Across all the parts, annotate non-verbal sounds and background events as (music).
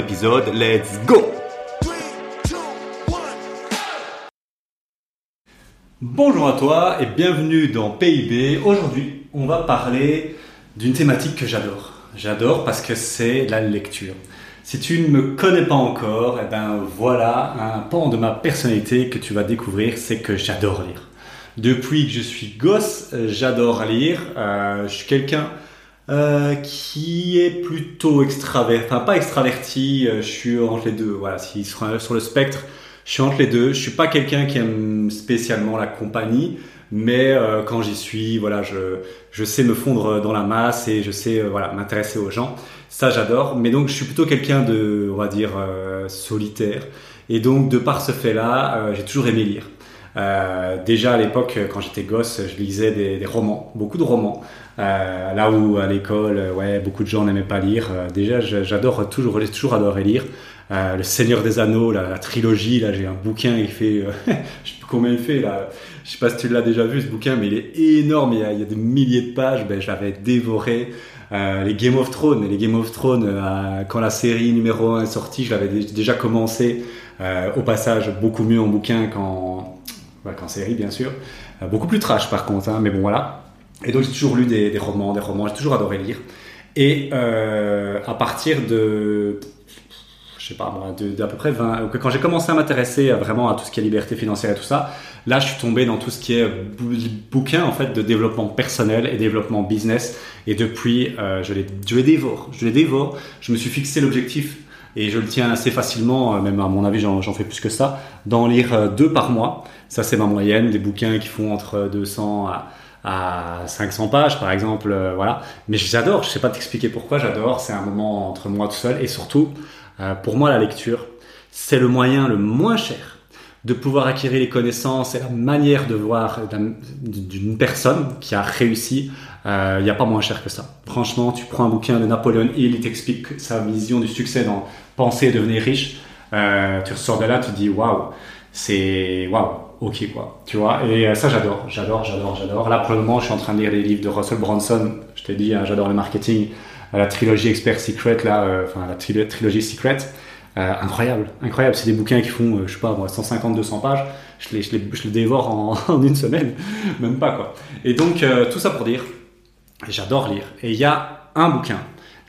Let's go Bonjour à toi et bienvenue dans PIB. Aujourd'hui, on va parler d'une thématique que j'adore. J'adore parce que c'est la lecture. Si tu ne me connais pas encore, eh ben voilà un pan de ma personnalité que tu vas découvrir, c'est que j'adore lire. Depuis que je suis gosse, j'adore lire. Euh, je suis quelqu'un euh, qui est plutôt extraverti, enfin pas extraverti, euh, je suis entre les deux. Voilà, si sur le spectre, je suis entre les deux. Je suis pas quelqu'un qui aime spécialement la compagnie, mais euh, quand j'y suis, voilà, je, je sais me fondre dans la masse et je sais voilà m'intéresser aux gens. Ça, j'adore. Mais donc, je suis plutôt quelqu'un de, on va dire, solitaire. Et donc, de par ce fait-là, j'ai toujours aimé lire. déjà à l'époque, quand j'étais gosse, je lisais des romans, beaucoup de romans. Euh, là où à l'école, euh, ouais, beaucoup de gens n'aimaient pas lire. Euh, déjà, j'adore toujours, j'ai toujours adoré lire. le Seigneur des Anneaux, la, trilogie, là, j'ai un bouquin, il fait, (laughs) je sais plus combien il fait là. Je sais pas si tu l'as déjà vu ce bouquin, mais il est énorme. Il y a, il y a des milliers de pages. Ben, je l'avais dévoré. les Game of Thrones, les Game of Thrones, quand la série numéro 1 est sortie, je l'avais déjà commencé. au passage, beaucoup mieux en bouquin qu'en bah, série, bien sûr. beaucoup plus trash par contre, hein, mais bon voilà. Et donc j'ai toujours lu des, romans, des romans, j'ai toujours adoré lire. Et euh, à partir de, je sais pas moi, d'à peu près 20, quand j'ai commencé à m'intéresser vraiment à tout ce qui est liberté financière et tout ça, là je suis tombé dans tout ce qui est bouquin en fait de développement personnel et développement business. Et depuis, euh, je, les, je les dévore, je les dévore. Je me suis fixé l'objectif et je le tiens assez facilement, euh, même à mon avis j'en fais plus que ça, d'en lire deux par mois. Ça c'est ma moyenne, des bouquins qui font entre 200 à à 500 pages par exemple euh, voilà. Mais j'adore je sais pas t'expliquer pourquoi j'adore c'est un moment entre moi tout seul et surtout euh, pour moi la lecture c'est le moyen le moins cher de pouvoir acquérir les connaissances et la manière de voir d'une personne qui a réussi euh, il n'y a pas moins cher que ça. Franchement tu prends un bouquin de Napoleon Hill il t'explique sa vision du succès dans penser et devenir riche tu ressors de là tu te dis waouh c'est waouh ok quoi, tu vois. Et euh, ça j'adore, j'adore, j'adore, j'adore. Là pour le moment je suis en train de lire les livres de Russell Brunson. Je t'ai dit, hein, j'adore le marketing, euh, la trilogie Expert Secret là, euh, enfin la trilogie Secret. incroyable, incroyable. C'est des bouquins qui font, je sais pas, 150-200 pages. Je les, je, les, je les dévore en, (laughs) une semaine, même pas quoi. Et donc tout ça pour dire, j'adore lire. Et il y a un bouquin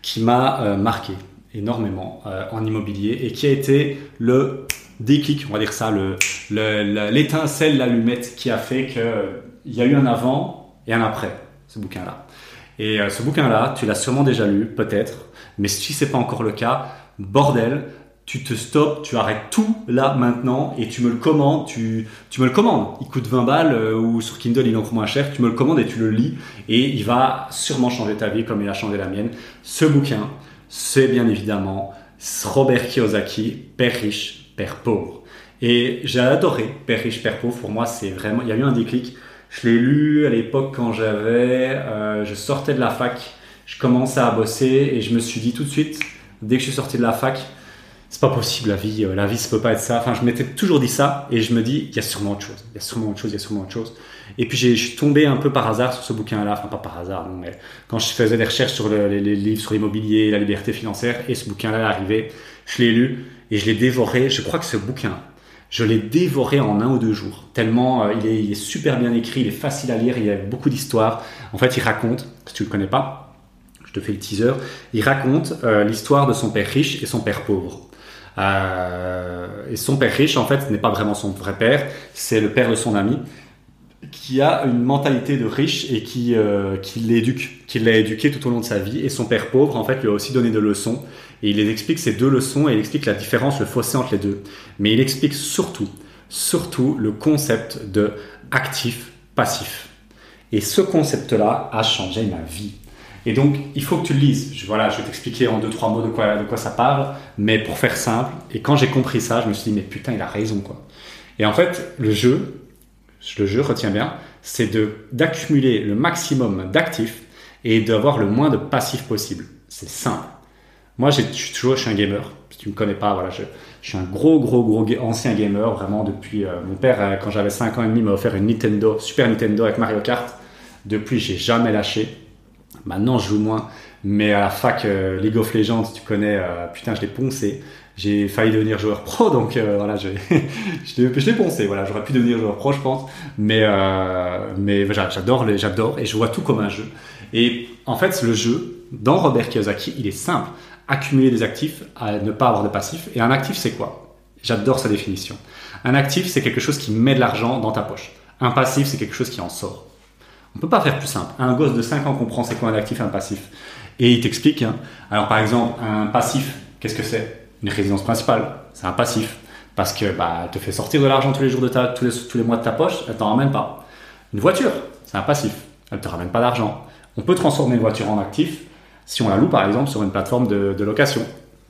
qui m'a marqué énormément en immobilier et qui a été le déclic, on va dire ça, l'étincelle, l'allumette qui a fait qu'il y a eu un avant et un après, ce bouquin-là. Et euh, ce bouquin-là, tu l'as sûrement déjà lu, peut-être, mais si ce n'est pas encore le cas, bordel, tu te stops, tu arrêtes tout là maintenant et tu me le commandes, tu, me le commandes. Il coûte 20 balles euh, ou sur Kindle il est encore moins cher, tu me le commandes et tu le lis et il va sûrement changer ta vie comme il a changé la mienne. Ce bouquin, c'est bien évidemment Robert Kiyosaki, Père riche, Père pauvre. Et j'ai adoré Père riche, Père pauvre. Pour moi, c'est vraiment, il y a eu un déclic. Je l'ai lu à l'époque quand j'avais, euh, je sortais de la fac, je commençais à bosser et je me suis dit tout de suite, dès que je suis sorti de la fac, c'est pas possible la vie, euh, la vie ça peut pas être ça. Enfin, je m'étais toujours dit ça et je me dis, il y a sûrement autre chose, il y a sûrement autre chose, il y a sûrement autre chose. Et puis je suis tombé un peu par hasard sur ce bouquin-là, enfin pas par hasard, mais quand je faisais des recherches sur les, livres sur l'immobilier, la liberté financière, et ce bouquin-là est arrivé, je l'ai lu et je l'ai dévoré. Je crois que ce bouquin, je l'ai dévoré en un ou deux jours. Tellement euh, il, est, super bien écrit, il est facile à lire, il y a beaucoup d'histoires. En fait, il raconte, si tu le connais pas, je te fais le teaser, il raconte euh, l'histoire de son père riche et son père pauvre. Euh, et son père riche, en fait, ce n'est pas vraiment son vrai père, c'est le père de son ami qui a une mentalité de riche et qui, euh, qui l'éduque, qui l'a éduqué tout au long de sa vie. Et son père pauvre, en fait, lui a aussi donné des leçons. Et il explique ces deux leçons et il explique la différence, le fossé entre les deux. Mais il explique surtout, surtout le concept de actif-passif. Et ce concept-là a changé ma vie. Et donc, il faut que tu le lises. Je, voilà, je vais t'expliquer en deux, trois mots de quoi, de quoi ça parle, mais pour faire simple. Et quand j'ai compris ça, je me suis dit, mais putain, il a raison, quoi. Et en fait, le jeu, le jeu, retiens bien, c'est d'accumuler le maximum d'actifs et d'avoir le moins de passifs possible. C'est simple. Moi, je suis toujours, je suis un gamer. Si tu me connais pas, voilà, je, je suis un gros, gros, gros ancien gamer, vraiment depuis, euh, mon père, euh, quand j'avais 5 ans et demi, m'a offert une Nintendo, Super Nintendo avec Mario Kart. Depuis, j'ai jamais lâché. Maintenant, je joue moins. Mais à la fac, euh, League of Legends, tu connais, euh, putain, je l'ai poncé. J'ai failli devenir joueur pro, (laughs) donc euh, voilà, je, (laughs) je l'ai poncé. Voilà, j'aurais pu devenir joueur pro, je pense. Mais, mais j'adore, j'adore, et je vois tout comme un jeu. Et en fait, le jeu, dans Robert Kiyosaki, il est simple. Accumuler des actifs, à ne pas avoir de passifs. Et un actif, c'est quoi? J'adore sa définition. Un actif, c'est quelque chose qui met de l'argent dans ta poche. Un passif, c'est quelque chose qui en sort. On peut pas faire plus simple. Un gosse de 5 ans comprend c'est quoi un actif et un passif. Et il t'explique. Hein. Alors par exemple, un passif, qu'est-ce que c'est? Une résidence principale, c'est un passif. Parce que bah, te fait sortir de l'argent tous les jours de tous tous les mois de ta poche, elle t'en ramène pas. Une voiture, c'est un passif, elle te ramène pas d'argent. On peut transformer une voiture en actif si on la loue par exemple sur une plateforme de location.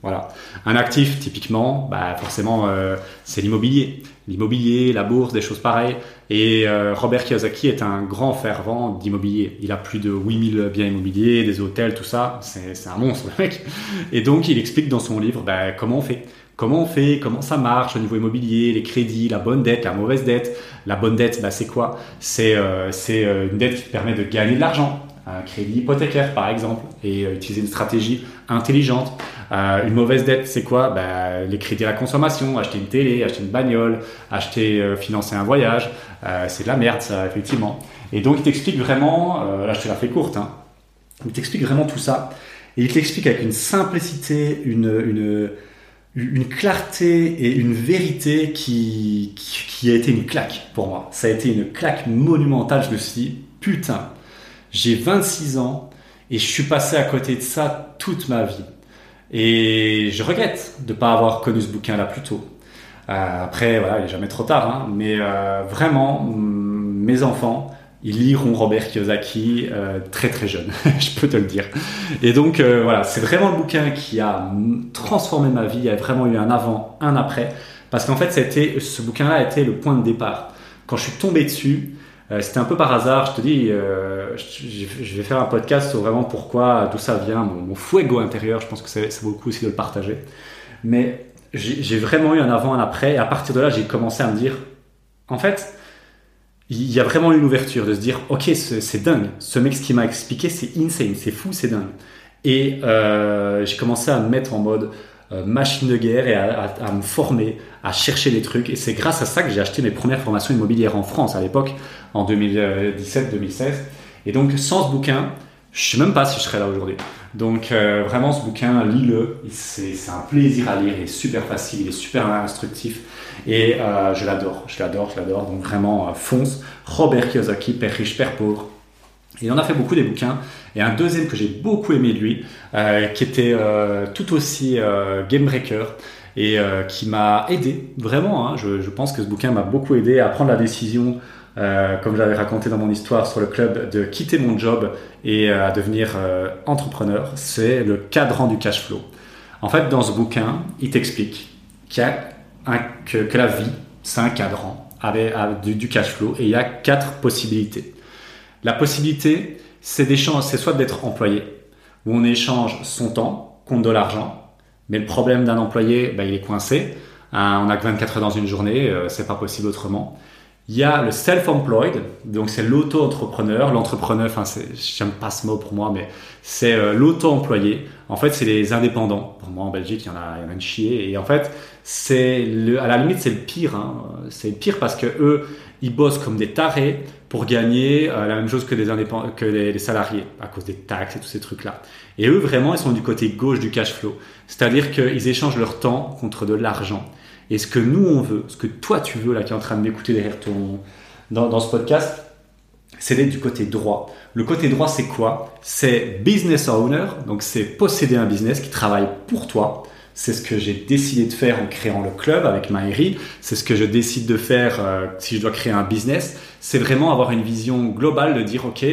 Voilà. Un actif, typiquement, bah forcément, euh, c'est l'immobilier. L'immobilier, la bourse, des choses pareilles. Et euh, Robert Kiyosaki est un grand fervent d'immobilier. Il a plus de 8000 biens immobiliers, des hôtels, tout ça. C'est un monstre, le mec. Et donc, il explique dans son livre bah, comment on fait. Comment on fait, comment ça marche au niveau immobilier, les crédits, la bonne dette, la mauvaise dette. La bonne dette, bah, c'est quoi? C'est euh, une dette qui te permet de gagner de l'argent un crédit hypothécaire par exemple et euh, utiliser une stratégie intelligente. Euh, une mauvaise dette, c'est quoi? Bah, Les crédits à la consommation, acheter une télé, acheter une bagnole, acheter, euh, financer un voyage, c'est de la merde ça effectivement. Et donc il t'explique vraiment, là je te la fais courte, hein, il t'explique vraiment tout ça et il t'explique avec une simplicité, une, une, une clarté et une vérité qui, qui, qui a été une claque pour moi. Ça a été une claque monumentale, je me suis dit, putain, j'ai 26 ans et je suis passé à côté de ça toute ma vie. Et je regrette de ne pas avoir connu ce bouquin-là plus tôt. Euh, après, voilà, il n'est jamais trop tard, hein, mais euh, vraiment, mes enfants, ils liront Robert Kiyosaki euh, très très jeune, (laughs) je peux te le dire. Et donc voilà, c'est vraiment le bouquin qui a transformé ma vie. Il y a vraiment eu un avant, un après, parce qu'en fait, ce bouquin-là a été le point de départ. Quand je suis tombé dessus, c'était un peu par hasard, je te dis, euh, je, vais faire un podcast sur vraiment pourquoi tout ça vient, mon, mon fuego intérieur, je pense que c'est beaucoup aussi de le partager. Mais j'ai vraiment eu un avant, un après, et à partir de là, j'ai commencé à me dire, en fait, il y a vraiment une ouverture de se dire, ok, c'est dingue, ce mec, ce qu'il m'a expliqué, c'est insane, c'est fou, c'est dingue. Et euh, j'ai commencé à me mettre en mode, euh, machine de guerre et à, me former, à chercher des trucs. Et c'est grâce à ça que j'ai acheté mes premières formations immobilières en France à l'époque, en 2017-2016. Et donc, sans ce bouquin, je sais même pas si je serais là aujourd'hui. Donc, euh, vraiment, ce bouquin, lis-le. C'est un plaisir à lire. Il est super facile, il est super instructif. Et euh, je l'adore, je l'adore, je l'adore. Donc, vraiment, fonce. Robert Kiyosaki, Père riche, Père pauvre. Il en a fait beaucoup des bouquins. Et un deuxième que j'ai beaucoup aimé de lui, euh, qui était euh, tout aussi euh, game breaker et qui m'a aidé vraiment. Hein, je, pense que ce bouquin m'a beaucoup aidé à prendre la décision, comme j'avais raconté dans mon histoire sur le club, de quitter mon job et à devenir entrepreneur. C'est le cadran du cash flow. En fait, dans ce bouquin, il t'explique que, la vie, c'est un cadran du cash flow et il y a quatre possibilités. La possibilité, c'est c'est soit d'être employé, où on échange son temps contre de l'argent, mais le problème d'un employé, bah, il est coincé. Hein, on a que 24 heures dans une journée, euh, c'est pas possible autrement. Il y a le self-employed, donc c'est l'auto-entrepreneur. L'entrepreneur, enfin, j'aime pas ce mot pour moi, mais c'est euh, l'auto-employé. En fait, c'est les indépendants. Pour moi, en Belgique, il y en a, il une chier. Et en fait, c'est à la limite, c'est le pire. Hein. C'est le pire parce que eux, ils bossent comme des tarés pour gagner euh, la même chose que, indépendants, que les, salariés à cause des taxes et tous ces trucs-là. Et eux, vraiment, ils sont du côté gauche du cash flow. C'est-à-dire qu'ils échangent leur temps contre de l'argent. Et ce que nous, on veut, ce que toi, tu veux, là, qui est en train de m'écouter derrière ton, dans, dans ce podcast, c'est d'être du côté droit. Le côté droit, c'est quoi? C'est business owner, donc c'est posséder un business qui travaille pour toi, c'est ce que j'ai décidé de faire en créant le club avec Maëri. C'est ce que je décide de faire euh, si je dois créer un business. C'est vraiment avoir une vision globale de dire, OK,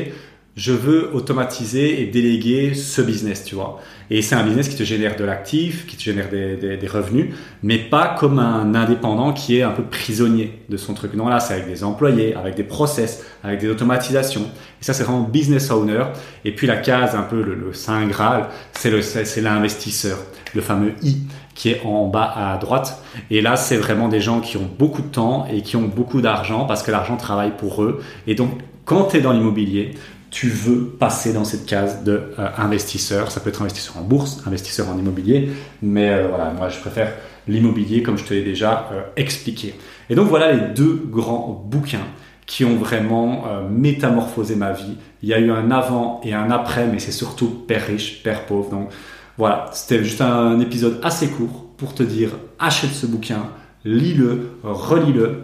je veux automatiser et déléguer ce business, tu vois. Et c'est un business qui te génère de l'actif, qui te génère des, revenus, mais pas comme un indépendant qui est un peu prisonnier de son truc. Non, là, c'est avec des employés, avec des process, avec des automatisations. Et ça, c'est vraiment business owner. Et puis la case, un peu le, saint graal, c'est l'investisseur, le fameux I qui est en bas à droite. Et là, c'est vraiment des gens qui ont beaucoup de temps et qui ont beaucoup d'argent parce que l'argent travaille pour eux. Et donc, quand tu es dans l'immobilier, tu veux passer dans cette case de euh, investisseur. Ça peut être investisseur en bourse, investisseur en immobilier, mais euh, voilà, moi je préfère l'immobilier comme je te l'ai déjà euh, expliqué. Et donc voilà les deux grands bouquins qui ont vraiment métamorphosé ma vie. Il y a eu un avant et un après, mais c'est surtout père riche, père pauvre. Donc voilà, c'était juste un épisode assez court pour te dire achète ce bouquin, lis-le, relis-le.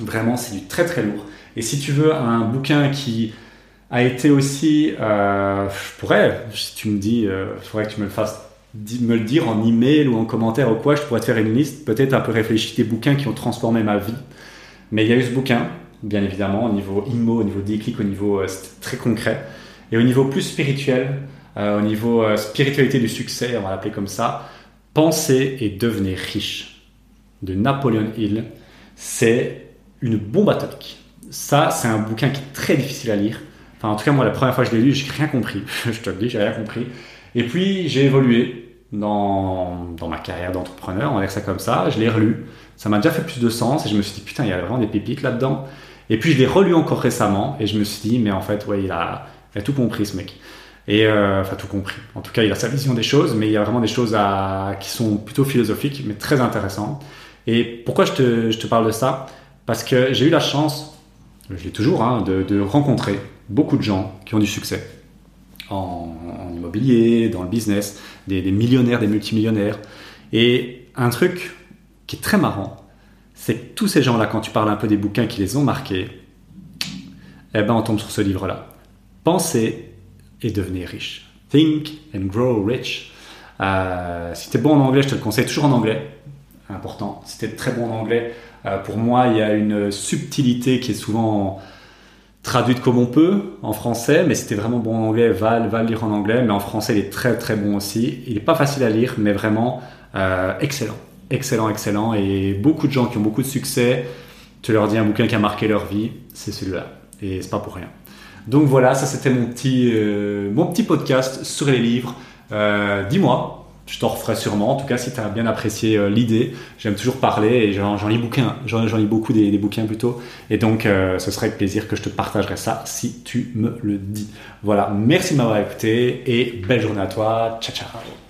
Vraiment, c'est du très très lourd. Et si tu veux un bouquin qui a été aussi, euh, je pourrais, si tu me dis, il euh, faudrait que tu me le fasses, me le dire en email ou en commentaire ou quoi, je pourrais te faire une liste, peut-être un peu réfléchir des bouquins qui ont transformé ma vie. Mais il y a eu ce bouquin, bien évidemment, au niveau IMO, au niveau déclic, au niveau euh, très concret. Et au niveau plus spirituel, euh, au niveau spiritualité du succès, on va l'appeler comme ça, Penser et devenir riche de Napoleon Hill, c'est une bombe atomique. Ça, c'est un bouquin qui est très difficile à lire Enfin, en tout cas, moi, la première fois que je l'ai lu, j'ai rien compris. (laughs) je te le dis, j'ai rien compris. Et puis, j'ai évolué dans, dans ma carrière d'entrepreneur, on va dire ça comme ça. Je l'ai relu. Ça m'a déjà fait plus de sens et je me suis dit, putain, il y a vraiment des pépites là-dedans. Et puis, je l'ai relu encore récemment et je me suis dit, mais en fait, ouais, il a, tout compris, ce mec. Et euh, enfin, tout compris. En tout cas, il a sa vision des choses, mais il y a vraiment des choses qui sont plutôt philosophiques, mais très intéressantes. Et pourquoi je te, je te parle de ça? Parce que j'ai eu la chance, je l'ai toujours, hein, de, de rencontrer beaucoup de gens qui ont du succès en, immobilier, dans le business, des, millionnaires, des multimillionnaires. Et un truc qui est très marrant, c'est que tous ces gens-là, quand tu parles un peu des bouquins qui les ont marqués, eh ben on tombe sur ce livre-là. Pensez et devenez riche. Think and grow rich. Euh, si tu es bon en anglais, je te le conseille toujours en anglais. Important. Si tu es très bon en anglais, euh, pour moi, il y a une subtilité qui est souvent traduite comme on peut en français, mais c'était vraiment bon en anglais, va, le lire en anglais, mais en français il est très très bon aussi. Il n'est pas facile à lire, mais vraiment euh, excellent, excellent, excellent. Et beaucoup de gens qui ont beaucoup de succès, tu leur dis un bouquin qui a marqué leur vie, c'est celui-là. Et c'est pas pour rien. Donc voilà, ça c'était mon petit, euh, mon petit podcast sur les livres. Euh, dis-moi, je t'en referai sûrement. En tout cas, si tu as bien apprécié euh, l'idée, j'aime toujours parler et j'en lis beaucoup des, bouquins plutôt. Et donc, euh, ce serait avec plaisir que je te partagerai ça si tu me le dis. Voilà, merci de m'avoir écouté et belle journée à toi. Ciao, ciao.